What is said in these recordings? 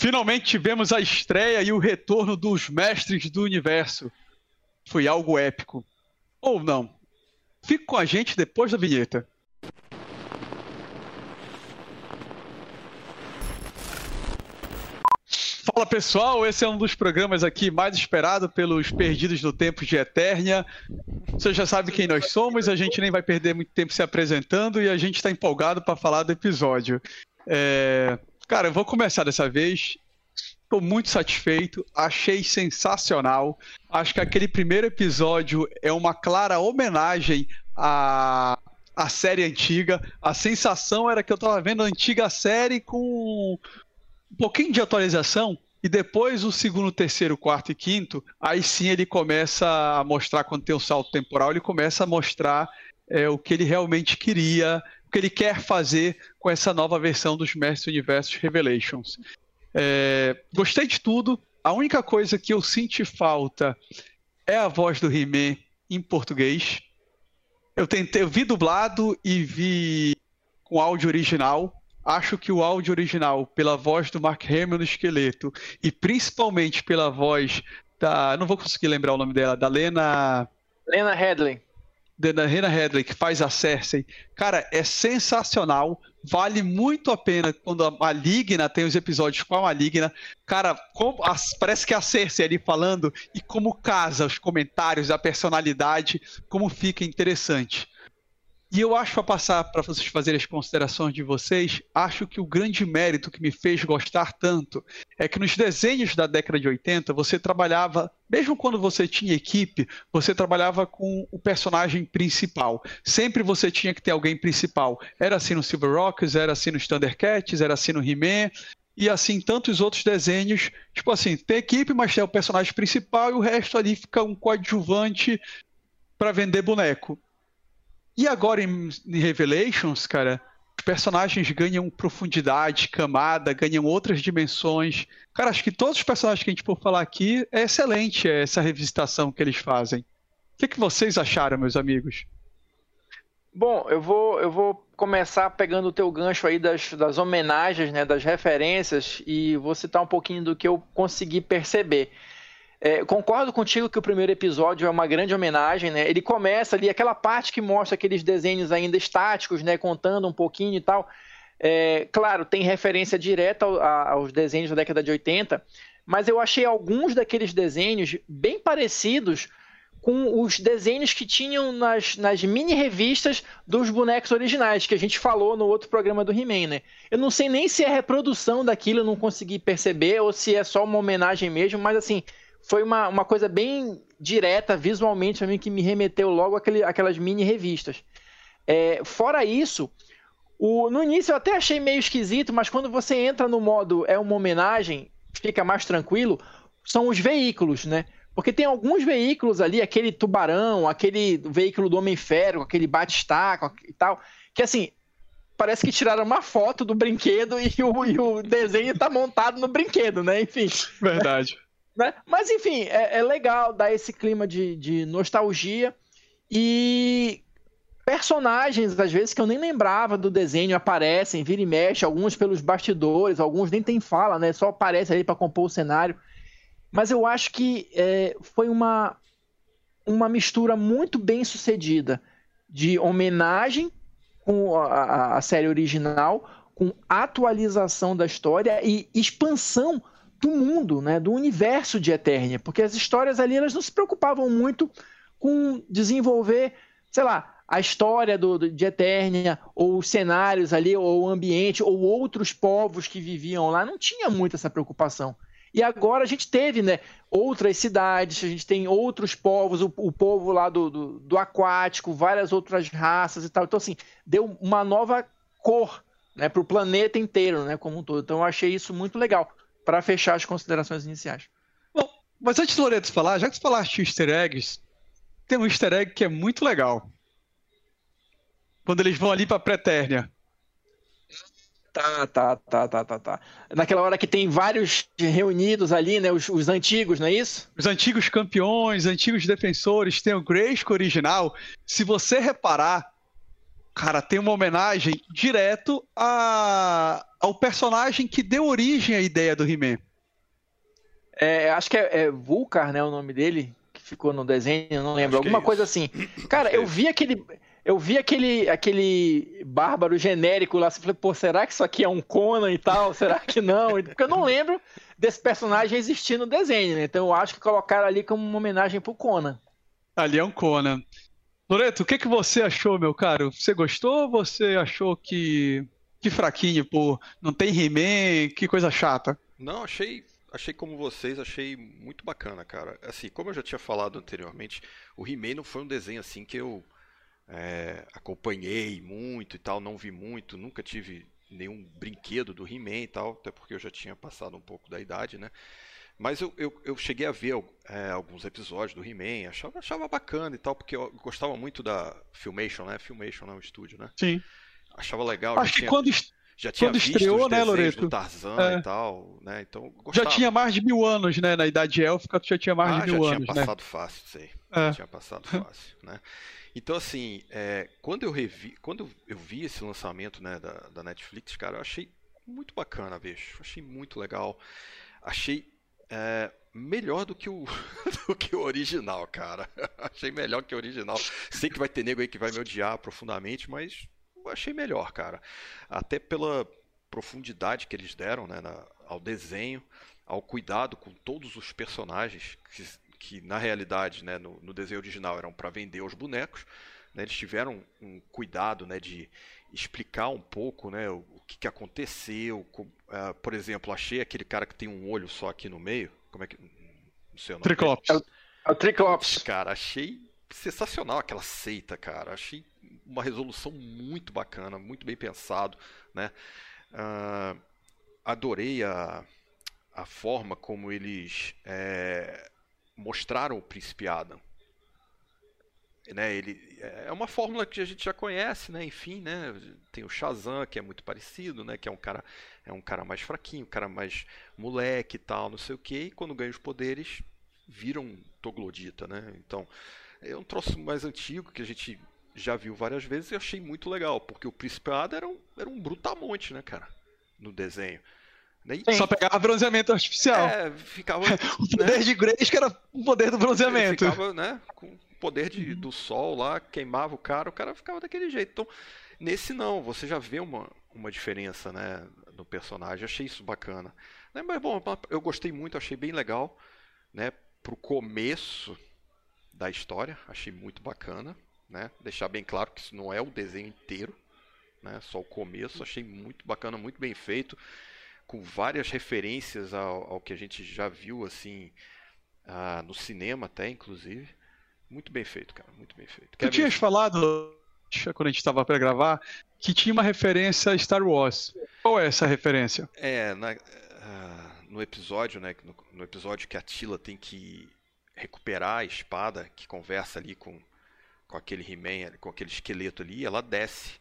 Finalmente tivemos a estreia e o retorno dos mestres do universo. Foi algo épico. Ou não. Fique com a gente depois da vinheta. Fala pessoal, esse é um dos programas aqui mais esperado pelos perdidos no tempo de Eternia. Você já sabe quem nós somos, a gente nem vai perder muito tempo se apresentando e a gente está empolgado para falar do episódio. É... Cara, eu vou começar dessa vez. Estou muito satisfeito, achei sensacional. Acho que aquele primeiro episódio é uma clara homenagem à, à série antiga. A sensação era que eu estava vendo a antiga série com um pouquinho de atualização. E depois o segundo, terceiro, quarto e quinto, aí sim ele começa a mostrar, quando tem o um salto temporal, ele começa a mostrar é, o que ele realmente queria, o que ele quer fazer com essa nova versão dos Mestres Universos Revelations. É, gostei de tudo. A única coisa que eu senti falta é a voz do He-Man em português. Eu tentei, eu vi dublado e vi com áudio original acho que o áudio original, pela voz do Mark Hamill no esqueleto, e principalmente pela voz da. Não vou conseguir lembrar o nome dela, da Lena. Lena Headley. Da Lena Headley, que faz a Cersei. Cara, é sensacional. Vale muito a pena quando a Maligna tem os episódios com a Maligna. Cara, como, as, parece que é a Cersei ali falando e como casa os comentários, a personalidade, como fica interessante. E eu acho, para passar para vocês fazerem as considerações de vocês, acho que o grande mérito que me fez gostar tanto é que nos desenhos da década de 80 você trabalhava, mesmo quando você tinha equipe, você trabalhava com o personagem principal. Sempre você tinha que ter alguém principal. Era assim no Silver Rocks, era assim nos Thundercats, era assim no He-Man, e assim tantos outros desenhos. Tipo assim, tem equipe, mas tem o personagem principal e o resto ali fica um coadjuvante para vender boneco. E agora em, em Revelations, cara, os personagens ganham profundidade, camada, ganham outras dimensões. Cara, acho que todos os personagens que a gente for falar aqui é excelente essa revisitação que eles fazem. O que, que vocês acharam, meus amigos? Bom, eu vou, eu vou começar pegando o teu gancho aí das, das homenagens, né, das referências, e vou citar um pouquinho do que eu consegui perceber. É, concordo contigo que o primeiro episódio é uma grande homenagem, né? Ele começa ali, aquela parte que mostra aqueles desenhos ainda estáticos, né? Contando um pouquinho e tal. É, claro, tem referência direta aos desenhos da década de 80, mas eu achei alguns daqueles desenhos bem parecidos com os desenhos que tinham nas, nas mini revistas dos bonecos originais, que a gente falou no outro programa do He-Man, né? Eu não sei nem se é reprodução daquilo, eu não consegui perceber, ou se é só uma homenagem mesmo, mas assim, foi uma, uma coisa bem direta visualmente para mim que me remeteu logo àquele, àquelas mini revistas. É, fora isso, o, no início eu até achei meio esquisito, mas quando você entra no modo é uma homenagem, fica mais tranquilo, são os veículos, né? Porque tem alguns veículos ali, aquele tubarão, aquele veículo do Homem-Ferro, aquele batistaco e tal, que assim, parece que tiraram uma foto do brinquedo e o, e o desenho está montado no brinquedo, né? Enfim. Verdade. Né? Mas enfim, é, é legal dar esse clima de, de nostalgia e personagens, às vezes, que eu nem lembrava do desenho, aparecem, vira e mexe, alguns pelos bastidores, alguns nem tem fala, né? Só aparece ali para compor o cenário. Mas eu acho que é, foi uma, uma mistura muito bem sucedida de homenagem com a, a série original, com atualização da história e expansão do mundo, né, do universo de Eternia, porque as histórias ali elas não se preocupavam muito com desenvolver, sei lá, a história do, de Eternia, ou os cenários ali, ou o ambiente, ou outros povos que viviam lá, não tinha muito essa preocupação. E agora a gente teve, né, outras cidades, a gente tem outros povos, o, o povo lá do, do, do, aquático, várias outras raças e tal. Então, assim, deu uma nova cor né, para o planeta inteiro, né, como um todo. Então, eu achei isso muito legal para fechar as considerações iniciais. Bom, mas antes do Loreto falar, já que você falaste de easter eggs, tem um easter egg que é muito legal. Quando eles vão ali para Pretérnia. Tá, tá, tá, tá, tá, tá. Naquela hora que tem vários reunidos ali, né? Os, os antigos, não é isso? Os antigos campeões, antigos defensores, tem o Grayskull original. Se você reparar, cara, tem uma homenagem direto a, ao personagem que deu origem à ideia do He-Man. É, acho que é, é Vulcar, né, o nome dele, que ficou no desenho, não lembro, acho alguma é coisa assim. Cara, eu vi aquele eu vi aquele, aquele bárbaro genérico lá, você falei, pô, será que isso aqui é um Conan e tal? Será que não? Porque eu não lembro desse personagem existir no desenho, né? Então eu acho que colocaram ali como uma homenagem pro Conan. Ali é um Conan. Loreto, o que, que você achou, meu caro? Você gostou ou você achou que. Que fraquinho, pô, não tem He-Man, que coisa chata? Não, achei achei como vocês, achei muito bacana, cara. Assim, como eu já tinha falado anteriormente, o He-Man não foi um desenho assim que eu é, acompanhei muito e tal, não vi muito, nunca tive nenhum brinquedo do He-Man e tal, até porque eu já tinha passado um pouco da idade, né? Mas eu, eu, eu cheguei a ver é, alguns episódios do He-Man, achava, achava bacana e tal, porque eu gostava muito da Filmation, né? Filmation é um estúdio, né? Sim. Achava legal. Acho que tinha, quando, já tinha quando estreou, né, Loreto? do Tarzan é. e tal, né? Então, já tinha mais de mil anos, né? Na idade élfica, já tinha mais ah, de mil anos, né? já tinha passado fácil, sei. É. Já tinha passado fácil, né? Então, assim, é, quando eu revi, quando eu vi esse lançamento né, da, da Netflix, cara, eu achei muito bacana, bicho. Achei muito legal. Achei é, melhor do que, o, do que o original, cara. achei melhor que o original. Sei que vai ter nego aí que vai me odiar profundamente, mas achei melhor, cara. Até pela profundidade que eles deram né, na, ao desenho, ao cuidado com todos os personagens que, que na realidade, né, no, no desenho original eram para vender os bonecos, né, eles tiveram um cuidado, né, de explicar um pouco, né, o, o que, que, aconteceu. Com, uh, por exemplo, achei aquele cara que tem um olho só aqui no meio, como é que, não sei o nome. Triclops. É o, é o Triclops. Cara, achei sensacional aquela seita, cara. Achei uma resolução muito bacana, muito bem pensado, né. Uh, adorei a, a forma como eles é, mostraram o príncipe Adam. Né, ele é uma fórmula que a gente já conhece, né? Enfim, né? Tem o Shazam que é muito parecido, né? Que é um cara é um cara mais fraquinho, um cara mais moleque e tal, não sei o que. E quando ganha os poderes, viram um Toglodita, né? Então é um troço mais antigo que a gente já viu várias vezes e achei muito legal, porque o príncipe Adam era um, era um brutamonte, né, cara? No desenho. Né? Só pegava bronzeamento artificial. É, ficava. o poder né? de Grace que era o poder do bronzeamento. Ele ficava, né? Com poder de, do sol lá, queimava o cara, o cara ficava daquele jeito. Então, nesse não, você já vê uma, uma diferença, né? No personagem. Achei isso bacana. Né? Mas bom, eu gostei muito, achei bem legal, né? Pro começo da história, achei muito bacana, né? Deixar bem claro que isso não é o desenho inteiro, né? Só o começo, achei muito bacana, muito bem feito com várias referências ao, ao que a gente já viu assim uh, no cinema até inclusive muito bem feito cara muito bem feito. Tu tinhas falado quando a gente estava para gravar que tinha uma referência a Star Wars. Qual é essa referência? É na, uh, no episódio né no, no, episódio que a Tila tem que recuperar a espada que conversa ali com com aquele He-Man com aquele esqueleto ali ela desce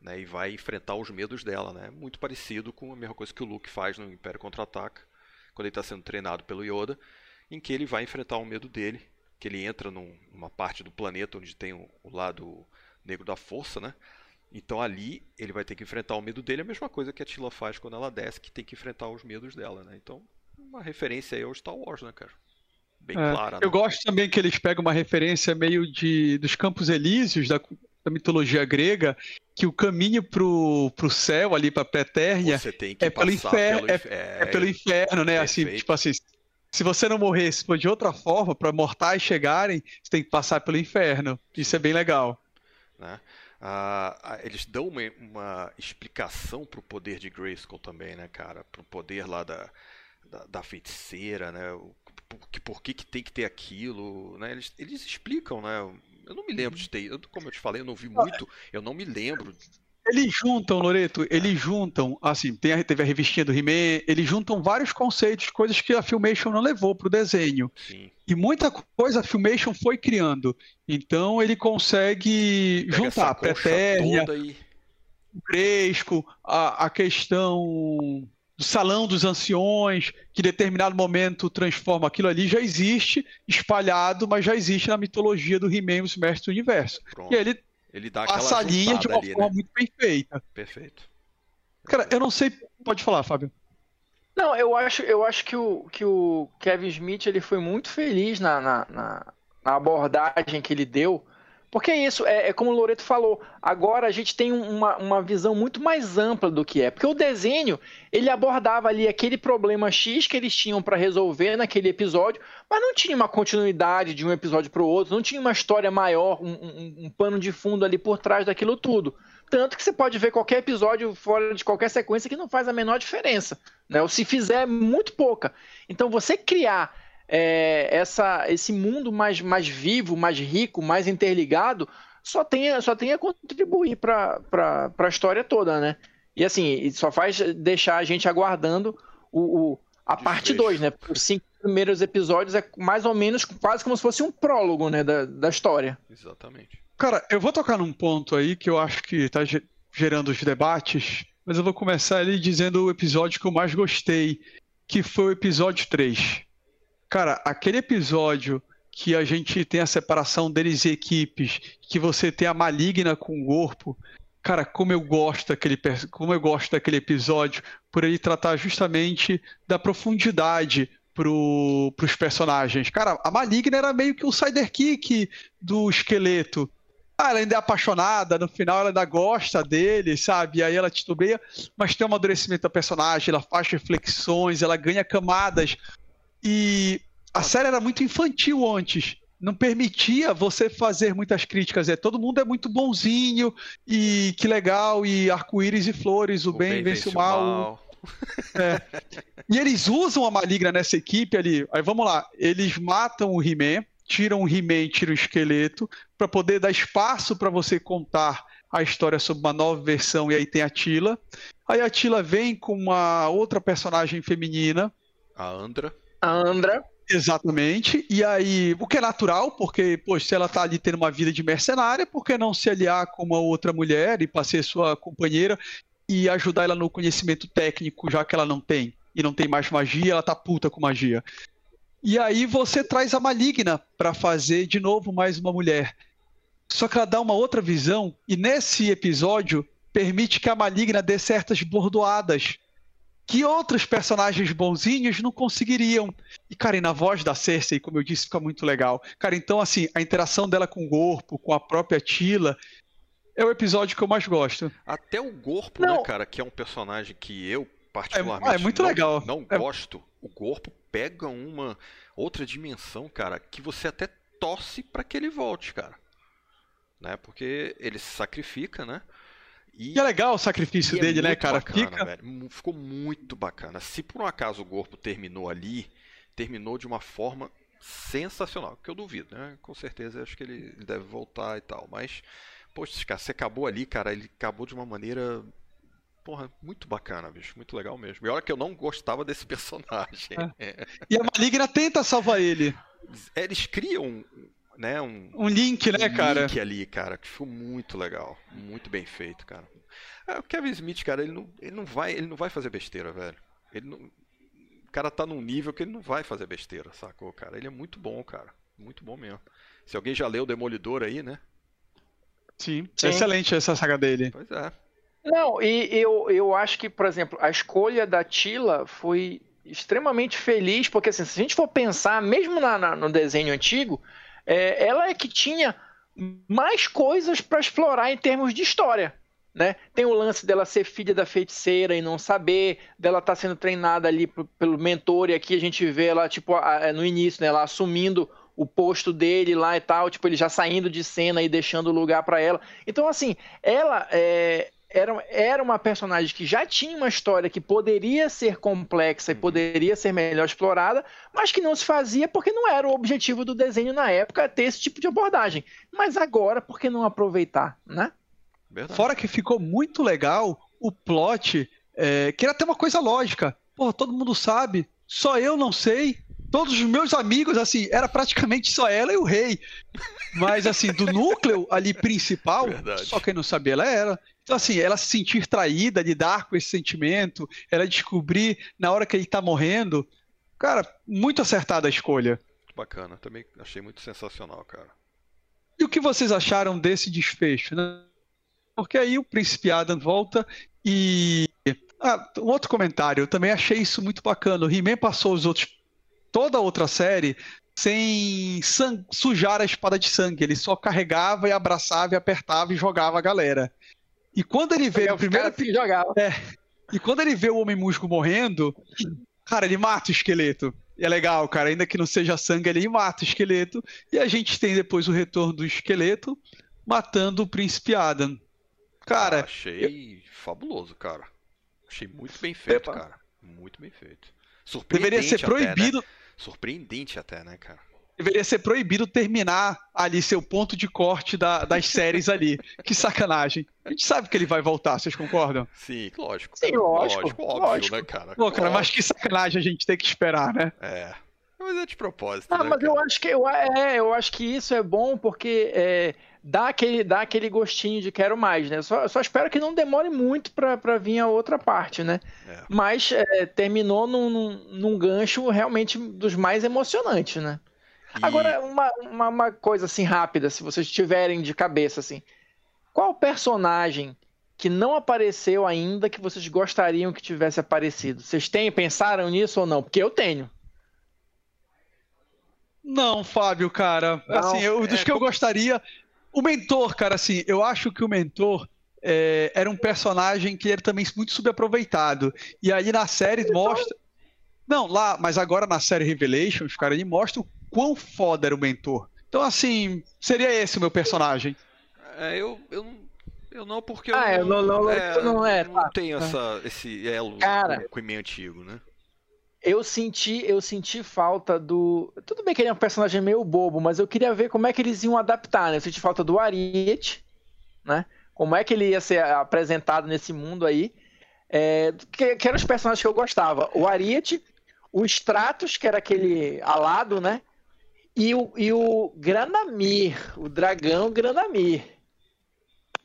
né, e vai enfrentar os medos dela, né? Muito parecido com a mesma coisa que o Luke faz no Império Contra-Ataca, quando ele está sendo treinado pelo Yoda, em que ele vai enfrentar o medo dele, que ele entra num, numa parte do planeta onde tem o, o, lado negro da força, né? Então ali ele vai ter que enfrentar o medo dele, a mesma coisa que a Tila faz quando ela desce, que tem que enfrentar os medos dela, né? Então, uma referência aí ao Star Wars, né, cara? Bem é, clara. Eu né? gosto também que eles pegam uma referência meio de dos Campos Elíseos da, da mitologia grega, que o caminho pro, pro céu ali para Pretérnia é pelo inferno, pelo, é, é, pelo inferno, né? Assim, tipo assim, se você não morresse de outra forma, para mortais chegarem, você tem que passar pelo inferno. Isso é bem legal. Né? Ah, eles dão uma, uma explicação pro poder de Grayskull também, né, cara? Pro poder lá da, da, da feiticeira, né? O, por, por que, que tem que ter aquilo, né? Eles, eles explicam, né? Eu não me lembro de ter. Como eu te falei, eu não vi muito. Eu não me lembro. Eles juntam, Loreto, eles juntam, assim, tem a, teve a revistinha do He-Man, eles juntam vários conceitos, coisas que a Filmation não levou para o desenho. Sim. E muita coisa a Filmation foi criando. Então ele consegue Pega juntar Pretérnia, e... Gresco, a, a questão do salão dos anciões, que em determinado momento transforma aquilo ali, já existe espalhado, mas já existe na mitologia do He-Man, os mestres do universo. Pronto. E ele Ele dá aquela passa a linha de uma ali, forma né? muito perfeita. Perfeito. Cara, eu não sei. Pode falar, Fábio. Não, eu acho, eu acho que, o, que o Kevin Smith ele foi muito feliz na, na, na, na abordagem que ele deu. Porque é isso, é, é, como o Loreto falou, agora a gente tem uma, uma visão muito mais ampla do que é. Porque o desenho, ele abordava ali aquele problema X que eles tinham para resolver naquele episódio, mas não tinha uma continuidade de um episódio para o outro, não tinha uma história maior, um, um, um pano de fundo ali por trás daquilo tudo. Tanto que você pode ver qualquer episódio fora de qualquer sequência que não faz a menor diferença. Né? Ou se fizer, muito pouca. Então você criar é, essa, esse mundo mais, mais vivo, mais rico, mais interligado, só tem, só tem a contribuir para a história toda, né? E assim, só faz deixar a gente aguardando o, o a Desfecho. parte 2, né? Os cinco primeiros episódios é mais ou menos quase como se fosse um prólogo, né, da, da história. Exatamente. Cara, eu vou tocar num ponto aí que eu acho que está gerando os debates, mas eu vou começar ali dizendo o episódio que eu mais gostei, que foi o episódio 3. Cara, aquele episódio que a gente tem a separação deles e equipes, que você tem a maligna com o corpo, cara, como eu gosto daquele, como eu gosto daquele episódio, por ele tratar justamente da profundidade para os personagens. Cara, a maligna era meio que o sidekick do esqueleto. Ah, ela ainda é apaixonada, no final ela ainda gosta dele, sabe? Aí ela titubeia, mas tem um amadurecimento da personagem, ela faz reflexões, ela ganha camadas e a série era muito infantil antes. Não permitia você fazer muitas críticas. É, todo mundo é muito bonzinho e que legal, e arco-íris e flores, o, o bem, bem, vence o mal. mal. É. E eles usam a maligna nessa equipe ali. Aí vamos lá, eles matam o He-Man, tiram o He-Man, tiram o esqueleto, para poder dar espaço para você contar a história sobre uma nova versão, e aí tem a Tila. Aí a Tila vem com uma outra personagem feminina. A Andra a Andra. Exatamente. E aí, o que é natural, porque, poxa, se ela tá ali tendo uma vida de mercenária, por que não se aliar com uma outra mulher e para ser sua companheira e ajudar ela no conhecimento técnico, já que ela não tem? E não tem mais magia, ela tá puta com magia. E aí você traz a maligna para fazer de novo mais uma mulher. Só que ela dá uma outra visão, e nesse episódio permite que a maligna dê certas bordoadas que outros personagens bonzinhos não conseguiriam. E, cara, e na voz da Cersei, como eu disse, fica muito legal. Cara, então, assim, a interação dela com o Gorpo, com a própria Tila, é o episódio que eu mais gosto. Até o Gorpo, não. né, cara, que é um personagem que eu particularmente é, é muito não, legal. não é... gosto. O Gorpo pega uma outra dimensão, cara, que você até torce para que ele volte, cara. Né? Porque ele se sacrifica, né? E, e é legal o sacrifício é dele, é né, cara? Bacana, Fica... velho. Ficou muito bacana. Se por um acaso o corpo terminou ali, terminou de uma forma sensacional. Que eu duvido, né? Com certeza acho que ele deve voltar e tal. Mas, poxa, cara, você acabou ali, cara. Ele acabou de uma maneira. Porra, muito bacana, bicho. Muito legal mesmo. E olha que eu não gostava desse personagem. É. E a Maligna tenta salvar ele. Eles criam né, um, um link, né, um cara? link ali, cara, que foi muito legal, muito bem feito, cara. É, o Kevin Smith, cara, ele não, ele não vai, ele não vai fazer besteira, velho. Ele não, o cara tá num nível que ele não vai fazer besteira, sacou, cara? Ele é muito bom, cara, muito bom mesmo. Se alguém já leu Demolidor aí, né? Sim, Sim. excelente essa saga dele. Pois é. Não, e eu, eu acho que, por exemplo, a escolha da Tila foi extremamente feliz, porque assim, se a gente for pensar, mesmo na, na, no desenho antigo, é, ela é que tinha mais coisas para explorar em termos de história. Né? Tem o lance dela ser filha da feiticeira e não saber, dela estar tá sendo treinada ali pelo mentor, e aqui a gente vê ela, tipo, é, no início, né, ela assumindo o posto dele lá e tal, tipo, ele já saindo de cena e deixando lugar para ela. Então, assim, ela é, era, era uma personagem que já tinha uma história que poderia ser complexa e uhum. poderia ser melhor explorada, mas que não se fazia porque não era o objetivo do desenho na época ter esse tipo de abordagem. Mas agora, por que não aproveitar, né? Verdade. Fora que ficou muito legal o plot, é, que era até uma coisa lógica. Pô, todo mundo sabe, só eu não sei. Todos os meus amigos, assim, era praticamente só ela e o rei. Mas, assim, do núcleo ali principal, Verdade. só quem não sabia ela era. Então, assim, ela se sentir traída, lidar com esse sentimento, ela descobrir na hora que ele tá morrendo. Cara, muito acertada a escolha. Bacana, também achei muito sensacional, cara. E o que vocês acharam desse desfecho? Né? Porque aí o Príncipe Adam volta e. Ah, um outro comentário, eu também achei isso muito bacana. O He-Man passou os outros. Toda a outra série sem sujar a espada de sangue. Ele só carregava e abraçava e apertava e jogava a galera. E quando ele vê o primeiro. Jogava. É, e quando ele vê o Homem Musgo morrendo, cara, ele mata o esqueleto. E é legal, cara, ainda que não seja sangue, ele mata o esqueleto. E a gente tem depois o retorno do esqueleto matando o Príncipe Adam. Cara. Eu achei eu... fabuloso, cara. Achei muito bem feito, Epa. cara. Muito bem feito. Deveria ser proibido. Até, né? Surpreendente até, né, cara? Deveria ser proibido terminar ali seu ponto de corte da, das séries ali. Que sacanagem. A gente sabe que ele vai voltar, vocês concordam? Sim, lógico. Sim, lógico. Lógico, óbvio, lógico. né, cara? Pô, cara, mas que sacanagem a gente tem que esperar, né? É. Mas é de propósito. Ah, né, mas cara? eu acho que eu, é, eu acho que isso é bom porque é, dá, aquele, dá aquele gostinho de quero mais, né? Só, só espero que não demore muito para vir a outra parte, né? É. Mas é, terminou num, num, num gancho realmente dos mais emocionantes, né? E... Agora, uma, uma, uma, coisa assim rápida, se vocês tiverem de cabeça assim. Qual personagem que não apareceu ainda que vocês gostariam que tivesse aparecido? Vocês têm, pensaram nisso ou não? Porque eu tenho. Não, Fábio, cara. Não, assim, eu, dos é... que eu gostaria. O mentor, cara, assim, eu acho que o mentor é, era um personagem que era também muito subaproveitado. E aí na série mostra. Não, lá, mas agora na série Revelations, cara, ele mostra o quão foda era o mentor. Então, assim, seria esse o meu personagem. É, eu, eu, eu não, porque ah, eu não, não, é, não, é, não tá, tenho essa, esse elo Cara, com o e antigo, né? Eu senti, eu senti falta do. Tudo bem que ele é um personagem meio bobo, mas eu queria ver como é que eles iam adaptar, né? Eu senti falta do Ariete, né? Como é que ele ia ser apresentado nesse mundo aí. É, que, que eram os personagens que eu gostava. O Ariete, o Stratos, que era aquele alado, né? E o, e o Granamir, o dragão Granamir.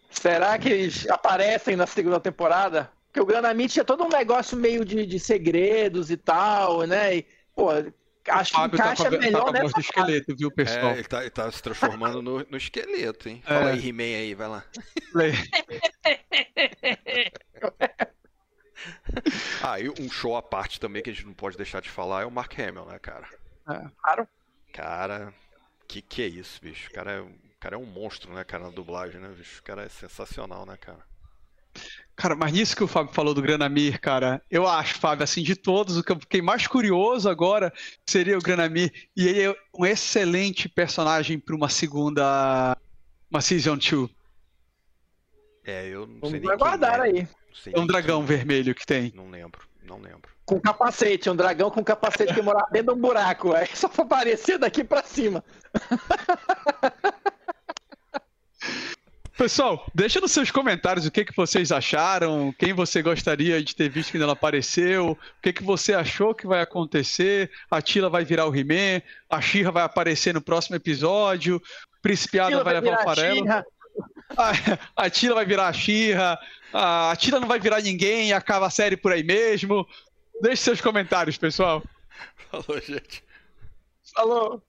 Será que eles aparecem na segunda temporada? Porque o Granamir tinha todo um negócio meio de, de segredos e tal, né? E, pô, acho que encaixa tá com, melhor tá nessa esqueleto, viu, pessoal? É, ele tá, ele tá se transformando no, no esqueleto, hein? Fala é. aí, He-Man aí, vai lá. ah, e um show à parte também que a gente não pode deixar de falar é o Mark Hamill, né, cara? É, claro. Cara, que que é isso, bicho? O cara é, o cara é um monstro, né, cara, na dublagem, né, bicho? O cara é sensacional, né, cara? Cara, mas nisso que o Fábio falou do Granamir, cara, eu acho, Fábio, assim, de todos, o que eu fiquei mais curioso agora seria o Granamir. E ele é um excelente personagem para uma segunda. Uma Season 2. É, eu não Vamos sei nem. aguardar é. aí. É um dragão quem... vermelho que tem. Não lembro, não lembro. Com capacete, um dragão com capacete que morava dentro de um buraco. É só pra aparecer daqui pra cima. Pessoal, deixa nos seus comentários o que, que vocês acharam, quem você gostaria de ter visto que ainda não apareceu, o que, que você achou que vai acontecer, a Tila vai virar o He-Man, a Shira vai aparecer no próximo episódio, o Principiada vai, vai levar o farelo. A, a Tila vai virar a Shira, a Tila não vai virar ninguém e acaba a série por aí mesmo. Deixe seus comentários, pessoal. Falou, gente. Falou.